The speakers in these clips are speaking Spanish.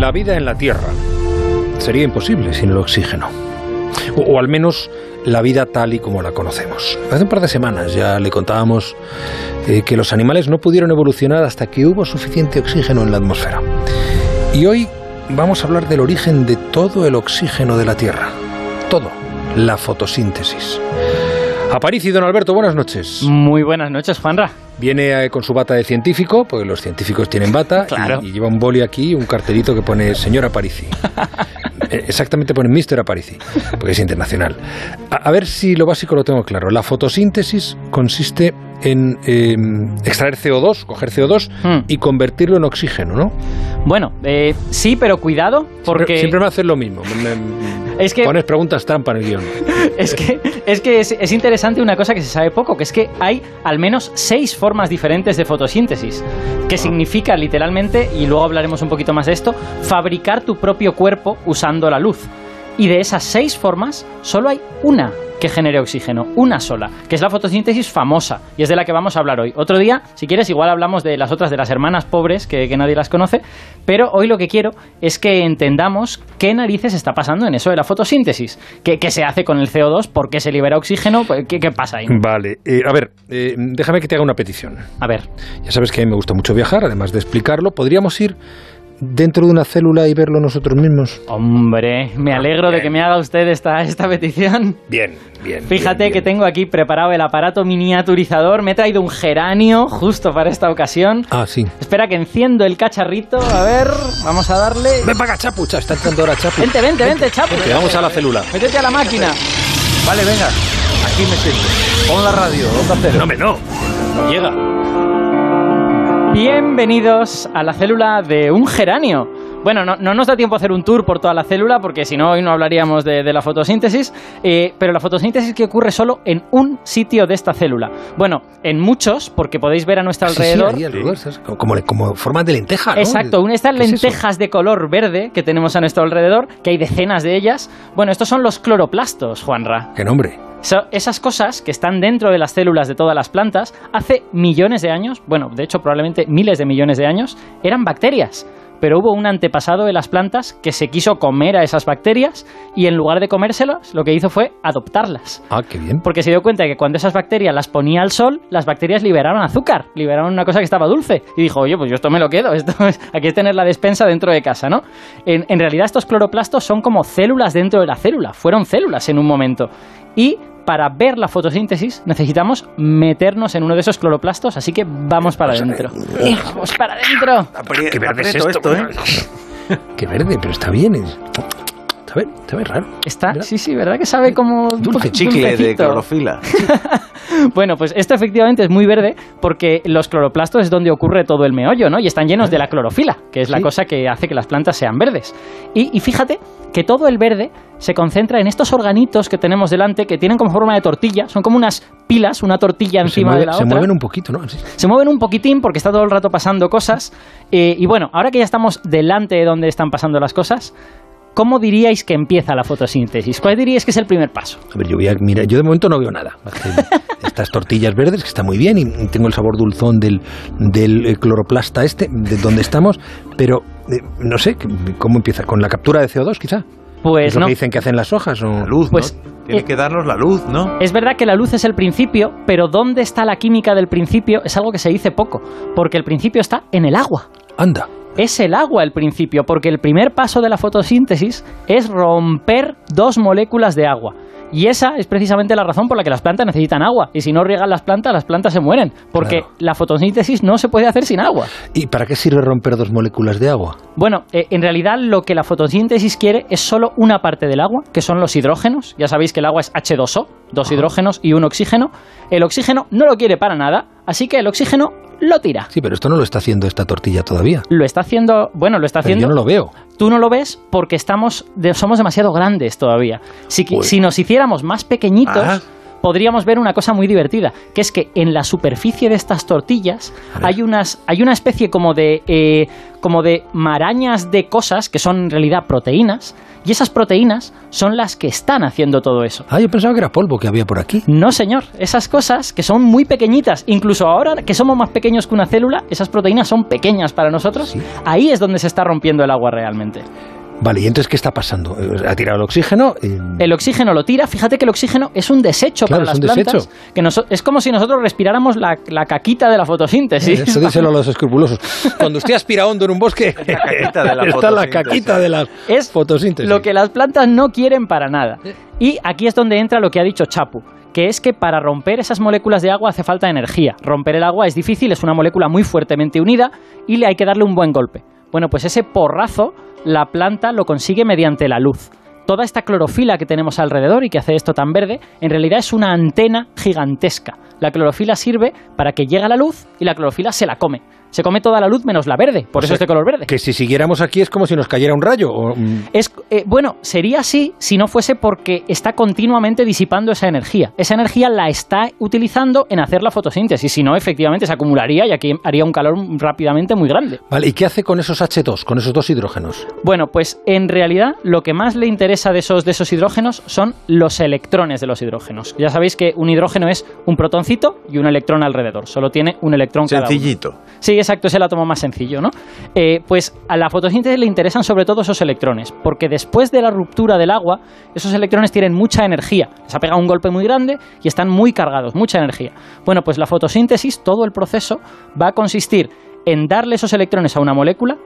La vida en la Tierra sería imposible sin el oxígeno. O, al menos la vida tal y como la conocemos. Hace un par de semanas ya le contábamos eh, que los animales no pudieron evolucionar hasta que hubo suficiente oxígeno en la atmósfera. Y hoy vamos a hablar del origen de todo el oxígeno de la Tierra. Todo. La fotosíntesis. Aparici, don Alberto, buenas noches. Muy buenas noches, Juanra. Viene eh, con su bata de científico, porque los científicos tienen bata, Claro. y, y lleva un boli aquí, un cartelito que pone Señor Aparici. Eh, Exactamente pone Mr. Aparici, porque es internacional. A, a ver si lo básico lo tengo claro. La fotosíntesis consiste en eh, extraer CO2, coger CO2 Hmm. y convertirlo en oxígeno, ¿no? Bueno, eh, sí, pero cuidado, porque Siempre, siempre me haces lo mismo. Me- me- Es que- Pones preguntas trampa en el guion. es que, es, que es, es interesante una cosa que se sabe poco, que es que hay al menos seis formas diferentes de fotosíntesis, que significa literalmente, y luego hablaremos un poquito más de esto, fabricar tu propio cuerpo usando la luz. Y de esas seis formas, solo hay una que genere oxígeno, una sola, que es la fotosíntesis famosa, y es de la que vamos a hablar hoy. Otro día, si quieres, igual hablamos de las otras, de las hermanas pobres, que, que nadie las conoce, pero hoy lo que quiero es que entendamos qué narices está pasando en eso de la fotosíntesis, qué, qué se hace con el CO2, por qué se libera oxígeno, Pues, qué, qué pasa ahí. Vale. eh, a ver, eh, déjame que te haga una petición. A ver, Ya sabes que a mí me gusta mucho viajar, además de explicarlo. ¿Podríamos ir dentro de una célula y verlo nosotros mismos? hombre, me alegro de que me haga usted esta, esta petición. Bien, bien. Fíjate bien, que bien. tengo aquí preparado el aparato miniaturizador, me he traído un geranio justo para esta ocasión. Ah, sí. Espera que enciendo el cacharrito, a ver, vamos a darle... Ven para acá, Chapu. Cha, Está entrando ahora Chapu. Vente, vente, vente, chapo. Vente, vamos a la célula. Métete a la máquina. Vale, venga, aquí me siento. Pon la radio, onda cero. No, me no. No llega. Bienvenidos a la célula de un geranio. Bueno, no, no nos da tiempo a hacer un tour por toda la célula porque si no hoy no hablaríamos de, de la fotosíntesis, eh, pero la fotosíntesis que ocurre solo en un sitio de esta célula. Bueno, en muchos, porque podéis ver a nuestro Sí, sí, alrededor. Como, como, como forma de lenteja, ¿no? Exacto, una de estas lentejas de color verde que tenemos a nuestro alrededor, que hay decenas de ellas. Bueno, estos son los cloroplastos, Juanra. ¿Qué nombre? So- esas cosas que están dentro de las células de todas las plantas, hace millones de años, bueno, de hecho probablemente miles de millones de años, eran bacterias. Pero hubo un antepasado de las plantas que se quiso comer a esas bacterias y en lugar de comérselas, lo que hizo fé adoptarlas. Ah, qué bien. Porque se dio cuenta de que cuando esas bacterias las ponía al sol, las bacterias liberaron azúcar, liberaron una cosa que estaba dulce. Y dijo, oye, pues yo esto me lo quedo, esto es, aquí es tener la despensa dentro de casa, ¿no? En, en realidad estos cloroplastos son como células dentro de la célula, fueron células en un momento. Y para ver la fotosíntesis necesitamos meternos en uno de esos cloroplastos, así que vamos para adentro. ¡Vamos para adentro! Qué verde es esto, esto, ¿eh? Qué verde, pero está bien. Está bien raro. Está, sí, sí, ¿verdad que sabe como Dulce chicle de clorofila. Bueno, pues esto efectivamente es muy verde porque los cloroplastos es donde ocurre todo el meollo, ¿no? Y están llenos de la clorofila, que es la cosa que hace que las plantas sean verdes. Y, y fíjate que todo el verde se concentra en estos organitos que tenemos delante que tienen como forma de tortilla, son como unas pilas, una tortilla se, encima mueve- de la se otra. mueven un poquito, ¿no? Sí. Se mueven un poquitín porque está todo el rato pasando cosas. Eh, y bueno, ahora que ya estamos delante de donde están pasando las cosas, ¿cómo diríais que empieza la fotosíntesis? ¿Cuál diríais que es el primer paso? A ver, yo voy a mira, yo de momento no veo nada. más que Estas tortillas verdes que está muy bien y tengo el sabor dulzón del, del eh, cloroplasta este, de donde estamos, pero eh, no sé cómo empieza con la captura de CO2 quizá. Pues ¿Es lo no. que dicen que hacen las hojas o La luz, Pues, ¿no? Tiene eh, que darnos la luz, ¿no? Es verdad que la luz es el principio, pero ¿dónde está la química del principio? Es algo que se dice poco, porque el principio está en el agua. anda. Es el agua el principio, porque el primer paso de la fotosíntesis es romper dos moléculas de agua. Y esa es precisamente la razón por la que las plantas necesitan agua. Y si no riegan las plantas, las plantas se mueren. Porque Claro. la fotosíntesis no se puede hacer sin agua. ¿Y para qué sirve romper dos moléculas de agua? Bueno, eh, en realidad lo que la fotosíntesis quiere es solo una parte del agua, que son los hidrógenos. Ya sabéis que el agua es H2O, dos hidrógenos y un oxígeno. El oxígeno no lo quiere para nada, así que el oxígeno lo tira. Sí, pero esto no lo está haciendo esta tortilla todavía. Lo está haciendo, bueno, lo está Pero haciendo. yo no lo veo. Tú no lo ves porque estamos de- somos demasiado grandes todavía. Si, Uy. si nos hiciéramos más pequeñitos, Ah. Podríamos ver una cosa muy divertida, que es que en la superficie de estas tortillas hay unas hay una especie como de eh, como de marañas de cosas que son en realidad proteínas y esas proteínas son las que están haciendo todo eso. Ah, yo pensaba que era polvo que había por aquí. No, señor. Esas cosas que son muy pequeñitas, incluso ahora que somos más pequeños que una célula, esas proteínas son pequeñas para nosotros. Ahí es donde se está rompiendo el agua realmente. Vale, ¿y entonces qué está pasando? Eh, ¿Ha tirado el oxígeno? El oxígeno lo tira. Fíjate que el oxígeno es un desecho para las plantas. Que es como si nosotros respiráramos la, caquita de la fotosíntesis. Eso díselo a los escrupulosos. Cuando usted aspira hondo en un bosque, está la caquita de la es fotosíntesis. Lo que las plantas no quieren para nada. Y aquí es donde entra lo que ha dicho Chapu que es que para romper esas moléculas de agua hace falta energía. Romper el agua es difícil, es una molécula muy fuertemente unida y le hay que darle un buen golpe. Bueno, pues ese porrazo la planta lo consigue mediante la luz. Toda esta clorofila que tenemos alrededor y que hace esto tan verde, en realidad es una antena gigantesca. La clorofila sirve para que llegue la luz y la clorofila se la come se come toda la luz menos la verde, por eso es de color verde. Que si siguiéramos aquí es como si nos cayera un rayo. Mm. Es, eh, bueno, sería así si no fuese porque está continuamente disipando esa energía. Esa energía la está utilizando en hacer la fotosíntesis, si no, efectivamente se acumularía y aquí haría un calor rápidamente muy grande. Vale, ¿y qué hace con esos H2, con esos dos hidrógenos? Bueno, pues en realidad lo que más le interesa de esos, de esos hidrógenos son los electrones de los hidrógenos. Ya sabéis que un hidrógeno es un y un electrón alrededor, solo tiene un electrón Sencillito. cada uno. Sí, exacto, es el átomo más sencillo, ¿no? Eh, pues a la fotosíntesis le interesan sobre todo esos electrones, porque después de la ruptura del agua, esos electrones tienen mucha energía. Les ha pegado un golpe muy grande y están muy cargados, mucha energía. Bueno, pues la fotosíntesis, todo el proceso, va a consistir en darle esos electrones a una molécula,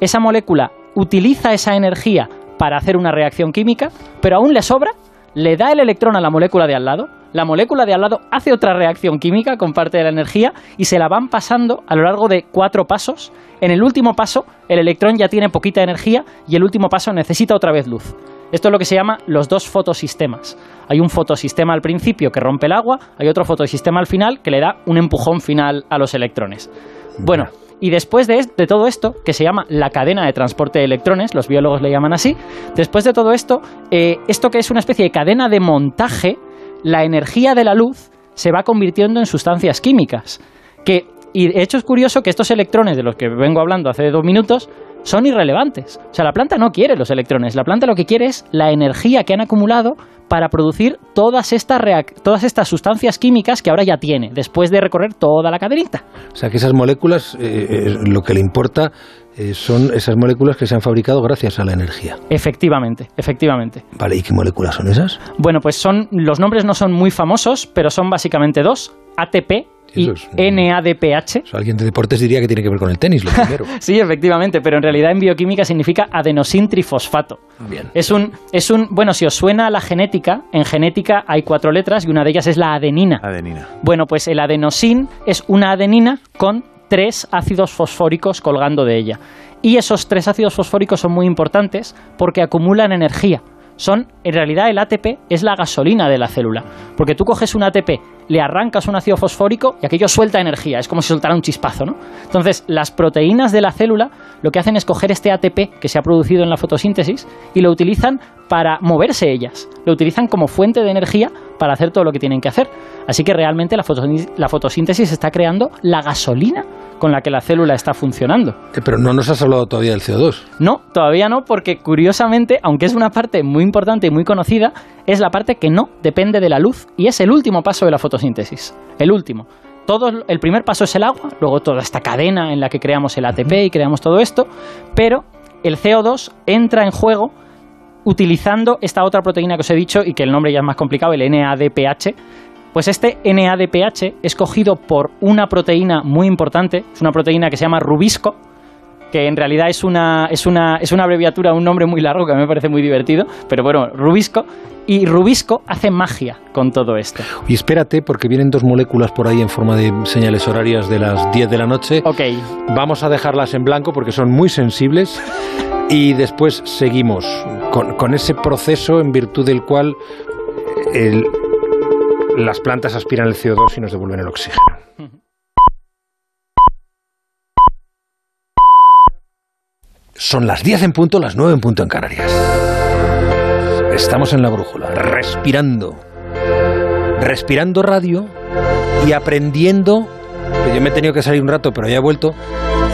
esa molécula utiliza esa energía para hacer una reacción química, pero aún le sobra, le da el electrón a la molécula de al lado, la molécula de al lado hace otra reacción química con parte de la energía y se la van pasando a lo largo de cuatro pasos. En el último paso, el electrón ya tiene poquita energía y el último paso necesita otra vez luz. Esto es lo que se llama los dos fotosistemas. Hay un fotosistema al principio que rompe el agua, hay otro fotosistema al final que le da un empujón final a los electrones. Bueno, y después de, todo esto, que se llama la cadena de transporte de electrones, los biólogos le llaman así, después de todo esto, eh, esto que es una especie de cadena de montaje, la energía de la luz se va convirtiendo en sustancias químicas. Que, y de hecho es curioso que estos electrones de los que vengo hablando hace dos minutos son irrelevantes. O sea, la planta no quiere los electrones, la planta lo que quiere es la energía que han acumulado para producir todas estas, todas estas sustancias químicas que ahora ya tiene, después de recorrer toda la cadenita. O sea, que esas moléculas, eh, eh, lo que le importa eh, son esas moléculas que se han fabricado gracias a la energía. Efectivamente, efectivamente. Vale, ¿y qué moléculas son esas? Bueno, pues son, los nombres no son muy famosos, pero son básicamente dos, ATP y NADPH. alguien de deportes diría que tiene que ver con el tenis, lo primero. sí, efectivamente, pero en realidad en bioquímica significa adenosintrifosfato. Bien. Es un, es un, bueno, si os suena la genética, en genética hay cuatro letras y una de ellas es la adenina. Adenina. Bueno, pues el adenosin es una adenina con tres ácidos fosfóricos colgando de ella. Y esos tres ácidos fosfóricos son muy importantes porque acumulan energía son, en realidad el ATP es la gasolina de la célula, porque tú coges un ATP, le arrancas un ácido fosfórico y aquello suelta energía, es como si soltara un chispazo, ¿no? Entonces, las proteínas de la célula lo que hacen es coger este ATP que se ha producido en la fotosíntesis y lo utilizan para moverse ellas, lo utilizan como fuente de energía para hacer todo lo que tienen que hacer. Así que realmente la, fotosíntesis está creando la gasolina con la que la célula está funcionando. Eh, pero no nos has hablado todavía del CO2. No, todavía no, porque curiosamente, aunque es una parte muy importante y muy conocida, es la parte que no depende de la luz y es el último paso de la fotosíntesis. El último. Todo, el primer paso es el agua, luego toda esta cadena en la que creamos el ATP y creamos todo esto, pero el CO2 entra en juego utilizando esta otra proteína que os he dicho y que el nombre ya es más complicado, el NADPH. Pues este NADPH es cogido por una proteína muy importante, es una proteína que se llama rubisco, que en realidad es una, es una, es una abreviatura, un nombre muy largo que a mí me parece muy divertido, pero bueno, rubisco, y rubisco hace magia con todo esto. Y espérate, porque vienen dos moléculas por ahí en forma de señales horarias de las 10 de la noche. Ok. Vamos a dejarlas en blanco porque son muy sensibles y después seguimos con, ese proceso en virtud del cual las plantas aspiran el CO2 y nos devuelven el oxígeno. Son las 10 en punto, las 9 en punto en Canarias. Estamos en la brújula, respirando respirando radio y aprendiendo, yo me he tenido que salir un rato, pero ya he vuelto,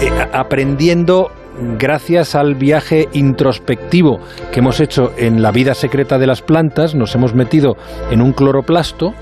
eh, aprendiendo gracias al viaje introspectivo que hemos hecho en la vida secreta de las plantas, nos hemos metido en un cloroplasto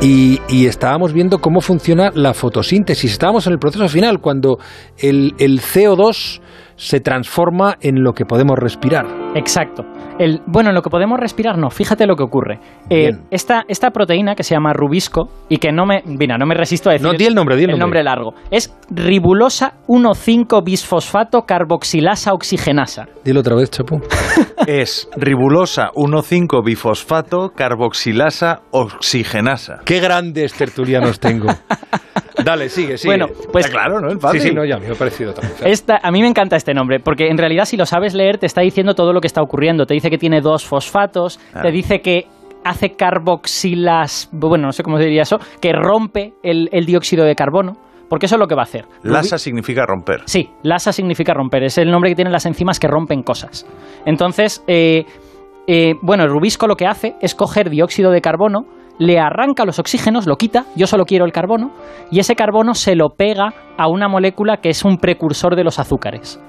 y, y estábamos viendo cómo funciona la fotosíntesis. Estábamos en el proceso final, cuando el, el CO2 se transforma en lo que podemos respirar. Exacto. El, bueno, lo que podemos respirar, no. Fíjate lo que ocurre. Eh, esta, esta proteína que se llama rubisco y que no me, mira, no me resisto a decir No, di el nombre, di el nombre. largo. Es ribulosa 1,5-bisfosfato carboxilasa oxigenasa. Dilo otra vez, Chapu. Es ribulosa 1,5-bifosfato carboxilasa oxigenasa. Qué grandes tertulianos tengo. Dale, sigue, sigue. Bueno, pues Está claro, ¿no? Sí, fácil. sí, no, ya me ha parecido también. Esta, a mí me encanta este nombre, porque en realidad si lo sabes leer te está diciendo todo lo que está ocurriendo. Te dice que tiene dos fosfatos, Ah. te dice que hace carboxilas, bueno, no sé cómo se diría eso, que rompe el, el dióxido de carbono, porque eso es lo que va a hacer. Lasa significa romper. Sí, lasa significa romper, es el nombre que tienen las enzimas que rompen cosas. Entonces, eh, eh, bueno, el rubisco lo que hace es coger dióxido de carbono, le arranca los oxígenos, lo quita, yo solo quiero el carbono, y ese carbono se lo pega a una molécula que es un precursor de los azúcares.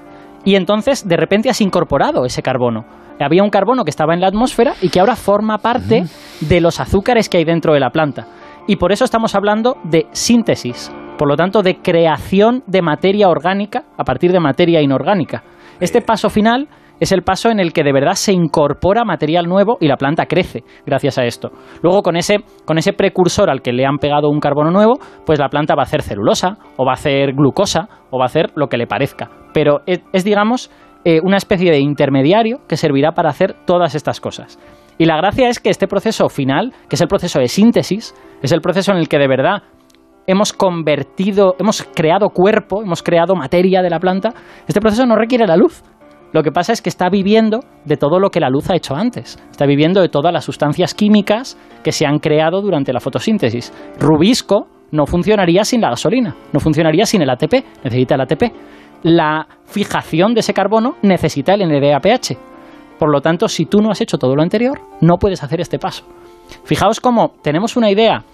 Y entonces, de repente has incorporado ese carbono. Había un carbono que estaba en la atmósfera y que ahora forma parte de los azúcares que hay dentro de la planta. Y por eso estamos hablando de síntesis, por lo tanto de creación de materia orgánica a partir de materia inorgánica. Este paso final es el paso en el que de verdad se incorpora material nuevo y la planta crece gracias a esto. Luego con ese, con ese precursor al que le han pegado un carbono nuevo, pues la planta va a hacer celulosa o va a hacer glucosa o va a hacer lo que le parezca. Pero es, digamos, eh, una especie de intermediario que servirá para hacer todas estas cosas. Y la gracia es que este proceso final, que es el proceso de síntesis, es el proceso en el que de verdad hemos convertido, hemos creado cuerpo, hemos creado materia de la planta, este proceso no requiere la luz. Lo que pasa es que está viviendo de todo lo que la luz ha hecho antes. Está viviendo de todas las sustancias químicas que se han creado durante la fotosíntesis. Rubisco no funcionaría sin la gasolina, no funcionaría sin el ATP, necesita el ATP. La fijación de ese carbono necesita el NADPH. Por lo tanto, si tú no has hecho todo lo anterior, no puedes hacer este paso. Fijaos cómo tenemos una idea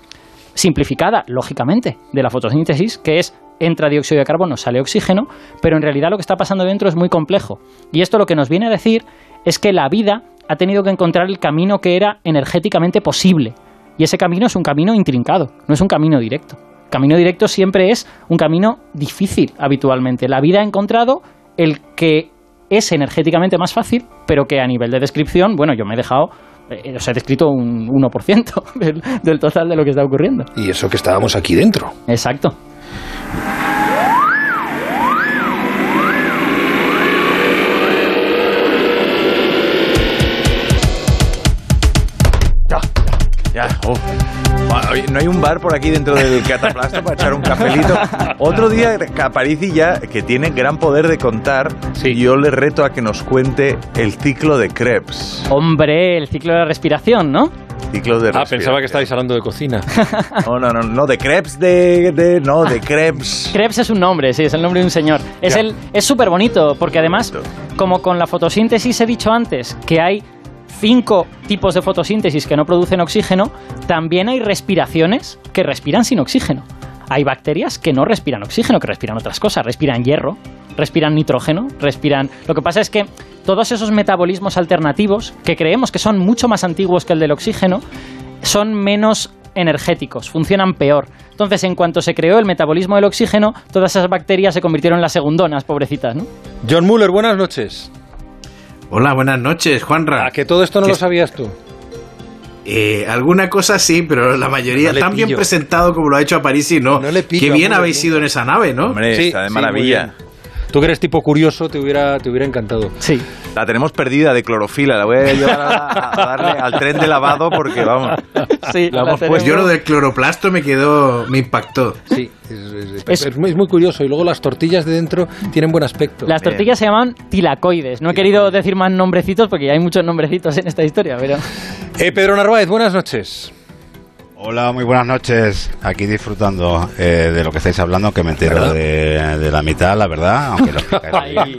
simplificada, lógicamente, de la fotosíntesis, que es entra dióxido de carbono, sale oxígeno, pero en realidad lo que está pasando dentro es muy complejo. Y esto lo que nos viene a decir es que la vida ha tenido que encontrar el camino que era energéticamente posible. Y ese camino es un camino intrincado, no es un camino directo. Camino directo siempre es un camino difícil habitualmente. La vida ha encontrado el que es energéticamente más fácil, pero que a nivel de descripción, bueno, yo me he dejado eh, os he descrito un 1% del, del, total de lo que está ocurriendo. Y eso que estábamos aquí dentro. Exacto. Ya, ya. No hay un bar por aquí dentro del cataplasto para echar un cafelito. Otro día, Caparici ya, que tiene gran poder de contar, sí. yo le reto a que nos cuente el ciclo de Krebs. Hombre, el ciclo de la respiración, ¿no? Ciclo de ah, pensaba que estabais hablando de cocina. No, no, no, no de Krebs de, de no, de Krebs. Krebs es un nombre, sí, es el nombre de un señor. Es el es súper bonito porque además, como con la fotosíntesis he dicho antes, que hay cinco tipos de fotosíntesis que no producen oxígeno, también hay respiraciones que respiran sin oxígeno. Hay bacterias que no respiran oxígeno, que respiran otras cosas, respiran hierro, respiran nitrógeno, respiran... Lo que pasa es que todos esos metabolismos alternativos, que creemos que son mucho más antiguos que el del oxígeno, son menos energéticos, funcionan peor. Entonces, en cuanto se creó el metabolismo del oxígeno, todas esas bacterias se convirtieron en las segundonas, pobrecitas, ¿no? John Muller, buenas noches. Hola, buenas noches, Juanra. ¿A que todo esto no lo sabías tú? Eh, alguna cosa sí, pero la mayoría no tan pillo. bien presentado como lo ha hecho a París y no. No le pillo Qué bien habéis ido en esa nave, ¿no? Hombre, Sí, está de maravilla. Tú que eres tipo curioso, te hubiera, te hubiera encantado. Sí. La tenemos perdida de clorofila. La voy a llevar a, a darle al tren de lavado porque, vamos. Sí, La hemos tenemos. puesto. Yo lo del cloroplasto me quedó, me impactó. Sí, es, es- Es- muy, es muy curioso. Y luego las tortillas de dentro tienen buen aspecto. Las tortillas se llaman tilacoides. No he querido decir más nombrecitos porque ya hay muchos nombrecitos en esta historia, pero... Eh, Pedro Narváez, buenas noches. Hola, muy buenas noches. Aquí disfrutando eh, de lo que estáis hablando, que me entero de, de la mitad, la verdad, aunque lo explicáis Ahí.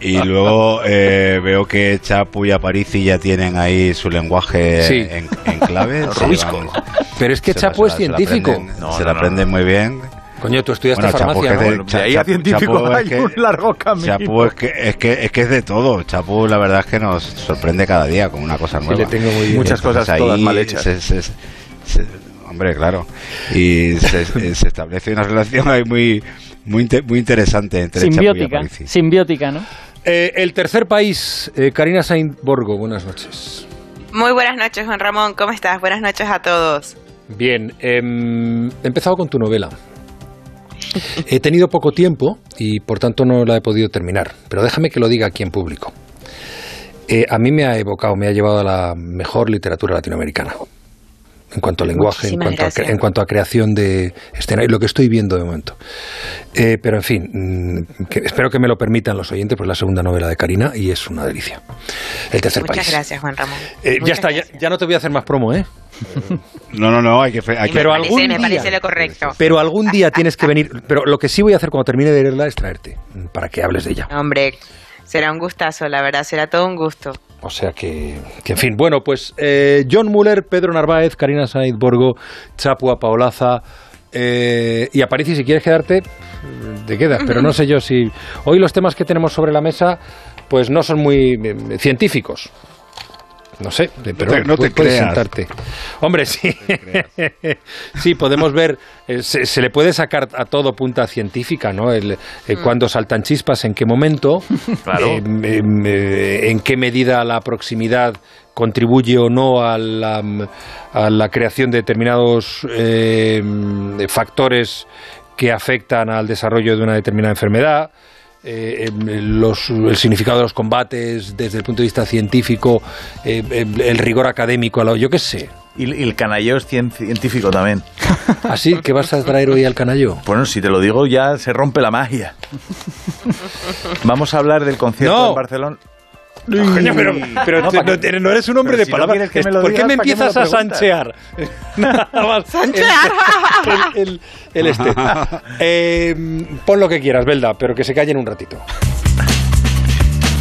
Y luego eh, veo que Chapu y Aparici ya tienen ahí su lenguaje Sí. en, en clave. Rubisco. Pero es que se Chapo la- es se la científico. aprenden- No, se no, la no, muy bien. Coño, tú estudiaste Bueno, farmacia, que ¿no? de- Bueno, Cha- de ahí a Chapo- científico Chapo es hay que- un largo camino. Chapu es que, es, que, es que es de todo. Chapu, la verdad es que nos sorprende cada día con una cosa Sí, nueva. le tengo muy bien. Muchas cosas Entonces, todas ahí mal hechas. se- se- se- hombre, claro. Y se, se establece una relación ahí muy, muy, inte- muy interesante entre Chapu y Simbiótica, Aparici. simbiótica, ¿no? Eh, el tercer país, eh, Karina Saint Borgo, buenas noches. Muy buenas noches, Juan Ramón. ¿Cómo estás? Buenas noches a todos. Bien, em, he empezado con tu novela. He tenido poco tiempo y por tanto no la he podido terminar, pero déjame que lo diga aquí en público. Eh, a mí me ha evocado, me ha llevado a la mejor literatura latinoamericana. En cuanto a lenguaje, en cuanto a, en cuanto a creación de escena y lo que estoy viendo de momento. Eh, pero en fin, mm, que- espero que me lo permitan los oyentes, pues la segunda novela de Karina y es una delicia. El tercer Muchas país. gracias, Juan Ramón. Eh, ya está, ya, no te voy a hacer más promo, ¿eh? No, no, no, hay que... fe- Hay que me Pero parece, algún me día- parece lo correcto. Pero algún día tienes que venir. Pero lo que sí voy a hacer cuando termine de leerla es traerte mm, para que hables de ella. Hombre, será un gustazo, la verdad, será todo un gusto. O sea que, que en fin. Bueno, pues eh, John Muller, Pedro Narváez, Karina Said Borgo, Chapua Paolaza. Eh, y Aparici, si quieres quedarte, mm, te quedas. Pero no sé yo si. Hoy los temas que tenemos sobre la mesa, pues no son muy eh, científicos. No sé, pero No te- no te pu- puedes creas. sentarte. Hombre, sí. sí, podemos ver, eh, se, se le puede sacar a todo punta científica, ¿no? El, eh, Cuándo saltan chispas, en qué momento, Claro. eh, em, eh, en qué medida la proximidad contribuye o no a la, a la creación de determinados eh, factores que afectan al desarrollo de una determinada enfermedad. eh, em, los- el significado de los combates desde el punto de vista científico, eh, em, el rigor académico, yo qué sé. Y, el canalleo es cien- científico también. Así que vas a traer hoy al canallo. Bueno, si te lo digo ya se rompe la magia. Vamos a hablar del concierto No. en Barcelona. Coño, pero, pero No, te- ¿para no, eres un hombre de si palabras. ¿Por qué me ¿para qué me lo empiezas a sanchear? Nada más. ¡Sanchear! El, el- el este. Eh, pon lo que quieras, Belda, pero que se callen un ratito.